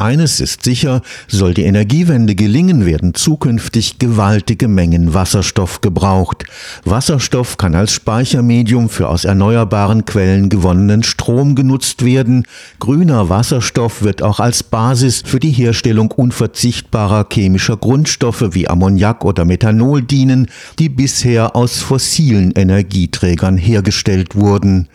Eines ist sicher, soll die Energiewende gelingen, werden zukünftig gewaltige Mengen Wasserstoff gebraucht. Wasserstoff kann als Speichermedium für aus erneuerbaren Quellen gewonnenen Strom genutzt werden. Grüner Wasserstoff wird auch als Basis für die Herstellung unverzichtbarer chemischer Grundstoffe wie Ammoniak oder Methanol dienen, die bisher aus fossilen Energieträgern hergestellt wurden.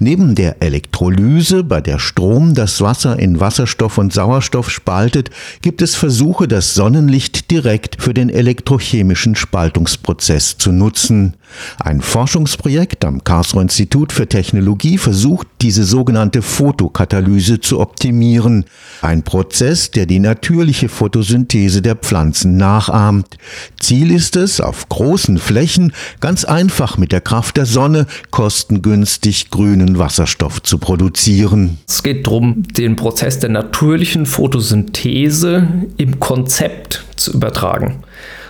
Neben der Elektrolyse, bei der Strom das Wasser in Wasserstoff und Sauerstoff Wasserstoff spaltet, gibt es Versuche, das Sonnenlicht direkt für den elektrochemischen Spaltungsprozess zu nutzen. Ein Forschungsprojekt am Karlsruher Institut für Technologie versucht, diese sogenannte Photokatalyse zu optimieren. Ein Prozess, der die natürliche Photosynthese der Pflanzen nachahmt. Ziel ist es, auf großen Flächen ganz einfach mit der Kraft der Sonne kostengünstig grünen Wasserstoff zu produzieren. Es geht darum, den Prozess der natürlichen Photosynthese im Konzept zu übertragen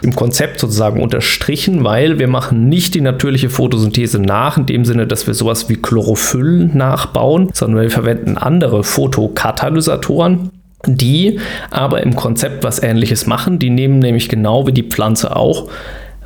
im Konzept sozusagen unterstrichen, weil wir machen nicht die natürliche Photosynthese nach, in dem Sinne, dass wir sowas wie Chlorophyll nachbauen, sondern wir verwenden andere Photokatalysatoren die aber im Konzept was ähnliches machen. Die nehmen nämlich genau wie die Pflanze auch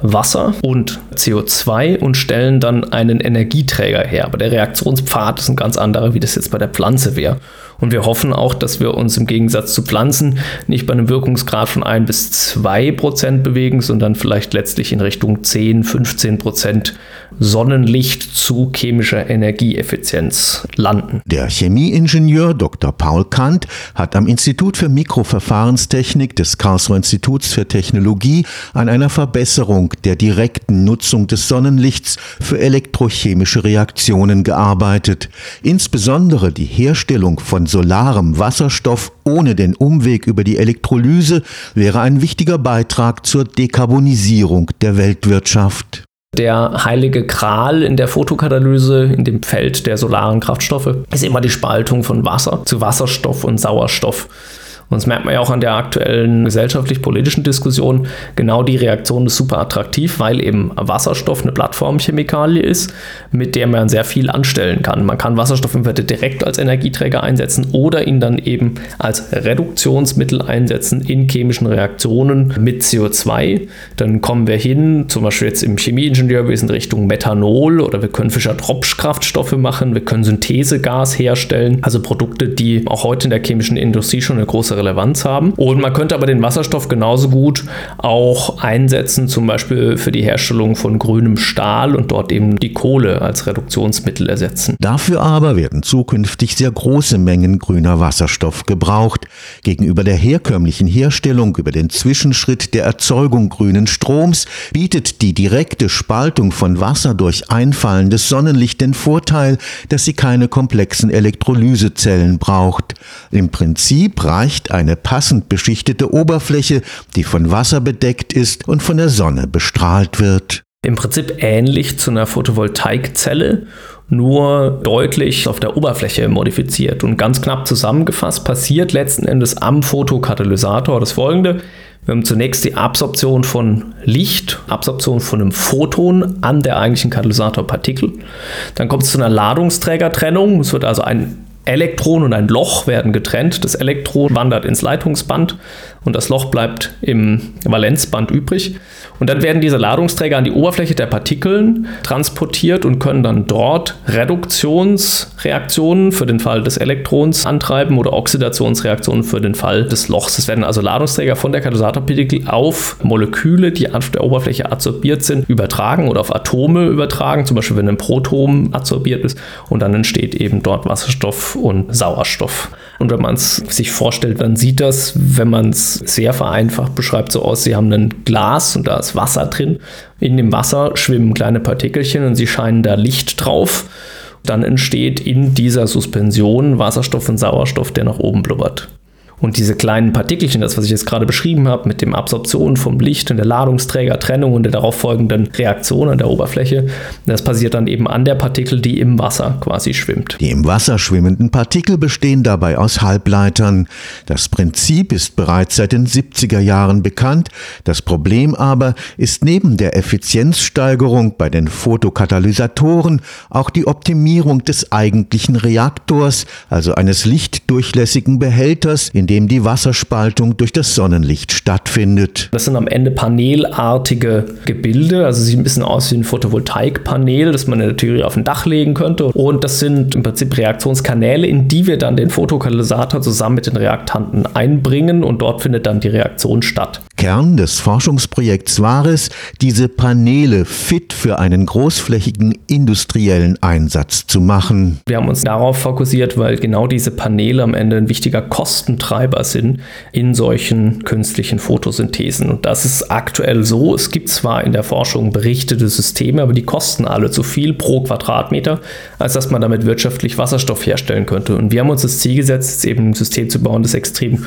Wasser und CO2 und stellen dann einen Energieträger her. Aber der Reaktionspfad ist ein ganz anderer, wie das jetzt bei der Pflanze wäre. Und wir hoffen auch, dass wir uns im Gegensatz zu Pflanzen nicht bei einem Wirkungsgrad von 1 bis 2 Prozent bewegen, sondern vielleicht letztlich in Richtung 10, 15 Prozent Sonnenlicht zu chemischer Energieeffizienz landen. Der Chemieingenieur Dr. Paul Kant hat am Institut für Mikroverfahrenstechnik des Karlsruher Instituts für Technologie an einer Verbesserung der direkten Nutzung des Sonnenlichts für elektrochemische Reaktionen gearbeitet. Insbesondere die Herstellung von solarem Wasserstoff ohne den Umweg über die Elektrolyse wäre ein wichtiger Beitrag zur Dekarbonisierung der Weltwirtschaft. Der heilige Kral in der Photokatalyse, in dem Feld der solaren Kraftstoffe, ist immer die Spaltung von Wasser zu Wasserstoff und Sauerstoff. Und das merkt man ja auch an der aktuellen gesellschaftlich-politischen Diskussion. Genau die Reaktion ist super attraktiv, weil eben Wasserstoff eine Plattformchemikalie ist, mit der man sehr viel anstellen kann. Man kann Wasserstoff entweder direkt als Energieträger einsetzen oder ihn dann eben als Reduktionsmittel einsetzen in chemischen Reaktionen mit CO2. Dann kommen wir hin, zum Beispiel jetzt im Chemieingenieurwesen Richtung Methanol oder wir können Fischer-Tropsch-Kraftstoffe machen, wir können Synthesegas herstellen, also Produkte, die auch heute in der chemischen Industrie schon eine große Relevanz haben. Und man könnte aber den Wasserstoff genauso gut auch einsetzen, zum Beispiel für die Herstellung von grünem Stahl und dort eben die Kohle als Reduktionsmittel ersetzen. Dafür aber werden zukünftig sehr große Mengen grüner Wasserstoff gebraucht. Gegenüber der herkömmlichen Herstellung über den Zwischenschritt der Erzeugung grünen Stroms bietet die direkte Spaltung von Wasser durch einfallendes Sonnenlicht den Vorteil, dass sie keine komplexen Elektrolysezellen braucht. Im Prinzip reicht nicht eine passend beschichtete Oberfläche, die von Wasser bedeckt ist und von der Sonne bestrahlt wird. Im Prinzip ähnlich zu einer Photovoltaikzelle, nur deutlich auf der Oberfläche modifiziert. Und ganz knapp zusammengefasst passiert letzten Endes am Photokatalysator das folgende. Wir haben zunächst die Absorption von Licht, Absorption von einem Photon an der eigentlichen Katalysatorpartikel. Dann kommt es zu einer Ladungsträgertrennung. Es wird also ein Elektron und ein Loch werden getrennt. Das Elektron wandert ins Leitungsband und das Loch bleibt im Valenzband übrig. Und dann werden diese Ladungsträger an die Oberfläche der Partikeln transportiert und können dann dort Reduktionsreaktionen für den Fall des Elektrons antreiben oder Oxidationsreaktionen für den Fall des Lochs. Es werden also Ladungsträger von der Katalysatorpartikel auf Moleküle, die auf der Oberfläche adsorbiert sind, übertragen oder auf Atome übertragen, zum Beispiel wenn ein Proton adsorbiert ist und dann entsteht eben dort Wasserstoff und Sauerstoff. Und wenn man es sich vorstellt, dann sieht das, wenn man es sehr vereinfacht beschreibt, so aus, Sie haben ein Glas und da ist Wasser drin. In dem Wasser schwimmen kleine Partikelchen und sie scheinen da Licht drauf. Dann entsteht in dieser Suspension Wasserstoff und Sauerstoff, der nach oben blubbert. Und diese kleinen Partikelchen, das, was ich jetzt gerade beschrieben habe, mit dem Absorption vom Licht und der Ladungsträgertrennung und der darauf folgenden Reaktion an der Oberfläche, das passiert dann eben an der Partikel, die im Wasser quasi schwimmt. Die im Wasser schwimmenden Partikel bestehen dabei aus Halbleitern. Das Prinzip ist bereits seit den 70er Jahren bekannt. Das Problem aber ist neben der Effizienzsteigerung bei den Fotokatalysatoren auch die Optimierung des eigentlichen Reaktors, also eines lichtdurchlässigen Behälters, in in dem die Wasserspaltung durch das Sonnenlicht stattfindet. Das sind am Ende panelartige Gebilde, also sieht ein bisschen aus wie ein Photovoltaikpanel, das man in der Theorie auf ein Dach legen könnte. Und das sind im Prinzip Reaktionskanäle, in die wir dann den Fotokatalysator zusammen mit den Reaktanten einbringen und dort findet dann die Reaktion statt. Kern des Forschungsprojekts war es, diese Paneele fit für einen großflächigen industriellen Einsatz zu machen. Wir haben uns darauf fokussiert, weil genau diese Paneele am Ende ein wichtiger Kostentreiber sind in solchen künstlichen Photosynthesen. Und das ist aktuell so. Es gibt zwar in der Forschung berichtete Systeme, aber die kosten alle zu viel pro Quadratmeter, als dass man damit wirtschaftlich Wasserstoff herstellen könnte. Und wir haben uns das Ziel gesetzt, eben ein System zu bauen, das extrem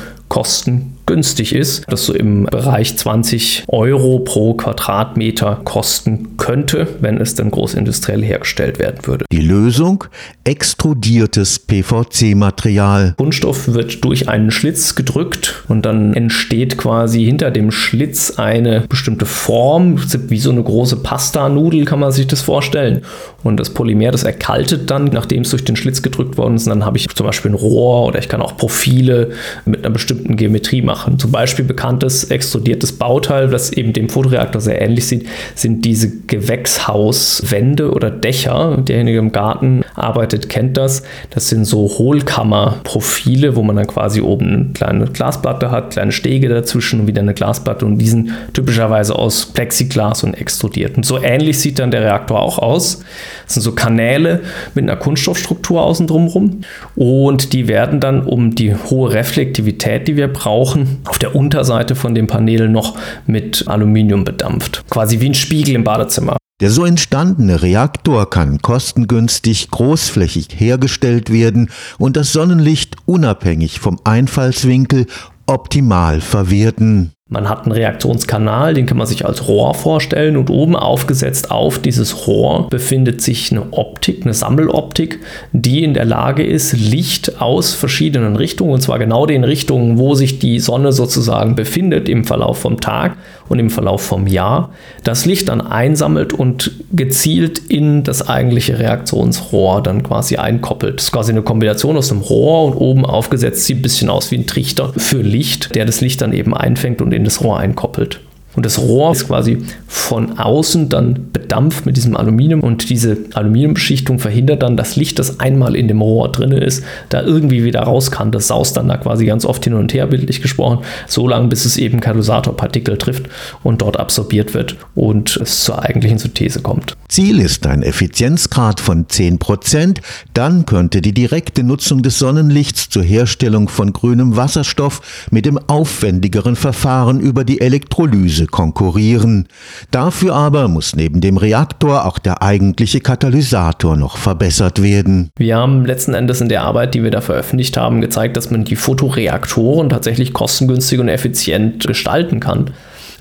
kostengünstig ist, das so im Bereich 20 Euro pro Quadratmeter kosten könnte, wenn es dann großindustriell hergestellt werden würde. Die Lösung? Extrudiertes PVC-Material. Kunststoff wird durch einen Schlitz gedrückt und dann entsteht quasi hinter dem Schlitz eine bestimmte Form, wie so eine große Pasta-Nudel kann man sich das vorstellen. Und das Polymer, das erkaltet dann, nachdem es durch den Schlitz gedrückt worden ist. Und dann habe ich zum Beispiel ein Rohr oder ich kann auch Profile mit einer bestimmten Geometrie machen. Zum Beispiel bekanntes extrudiertes Bauteil, das eben dem Fotoreaktor sehr ähnlich sieht, sind diese Gewächshauswände oder Dächer. Derjenige im Garten arbeitet, kennt das. Das sind so Hohlkammerprofile, wo man dann quasi oben eine kleine Glasplatte hat, kleine Stege dazwischen und wieder eine Glasplatte und die sind typischerweise aus Plexiglas und extrudiert. Und so ähnlich sieht dann der Reaktor auch aus. Das sind so Kanäle mit einer Kunststoffstruktur außen drumherum und die werden dann um die hohe Reflektivität, die wir brauchen, auf der Unterseite von dem Panel noch mit Aluminium bedampft. Quasi wie ein Spiegel im Badezimmer. Der so entstandene Reaktor kann kostengünstig großflächig hergestellt werden und das Sonnenlicht unabhängig vom Einfallswinkel optimal verwerten. Man hat einen Reaktionskanal, den kann man sich als Rohr vorstellen und oben aufgesetzt auf dieses Rohr befindet sich eine Optik, eine Sammeloptik, die in der Lage ist, Licht aus verschiedenen Richtungen, und zwar genau den Richtungen, wo sich die Sonne sozusagen befindet im Verlauf vom Tag und im Verlauf vom Jahr, das Licht dann einsammelt und gezielt in das eigentliche Reaktionsrohr dann quasi einkoppelt. Das ist quasi eine Kombination aus einem Rohr und oben aufgesetzt sieht ein bisschen aus wie ein Trichter für Licht, der das Licht dann eben einfängt und in das Rohr einkoppelt. Und das Rohr ist quasi von außen dann bedampft mit diesem Aluminium und diese Aluminiumbeschichtung verhindert dann, dass Licht, das einmal in dem Rohr drin ist, da irgendwie wieder raus kann. Das saust dann da quasi ganz oft hin und her, bildlich gesprochen, so lange, bis es eben Katalysatorpartikel trifft und dort absorbiert wird und es zur eigentlichen Synthese kommt. Ziel ist ein Effizienzgrad von 10%, dann könnte die direkte Nutzung des Sonnenlichts zur Herstellung von grünem Wasserstoff mit dem aufwendigeren Verfahren über die Elektrolyse konkurrieren. Dafür aber muss neben dem Reaktor auch der eigentliche Katalysator noch verbessert werden. Wir haben letzten Endes in der Arbeit, die wir da veröffentlicht haben, gezeigt, dass man die Fotoreaktoren tatsächlich kostengünstig und effizient gestalten kann.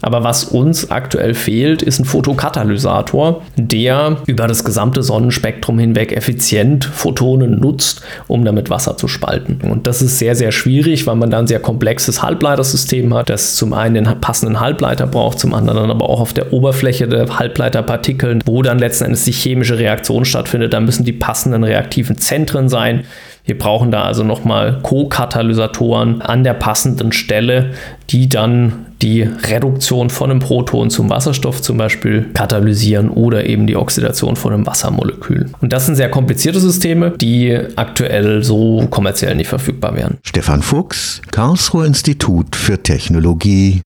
Aber was uns aktuell fehlt, ist ein Fotokatalysator, der über das gesamte Sonnenspektrum hinweg effizient Photonen nutzt, um damit Wasser zu spalten. Und das ist sehr, sehr schwierig, weil man dann ein sehr komplexes Halbleitersystem hat, das zum einen den passenden Halbleiter braucht, zum anderen aber auch auf der Oberfläche der Halbleiterpartikeln, wo dann letzten Endes die chemische Reaktion stattfindet. Da müssen die passenden reaktiven Zentren sein. Wir brauchen da also nochmal Co-Katalysatoren an der passenden Stelle, die dann die Reduktion von einem Proton zum Wasserstoff zum Beispiel katalysieren oder eben die Oxidation von einem Wassermolekül. Und das sind sehr komplizierte Systeme, die aktuell so kommerziell nicht verfügbar wären. Stefan Fuchs, Karlsruher Institut für Technologie.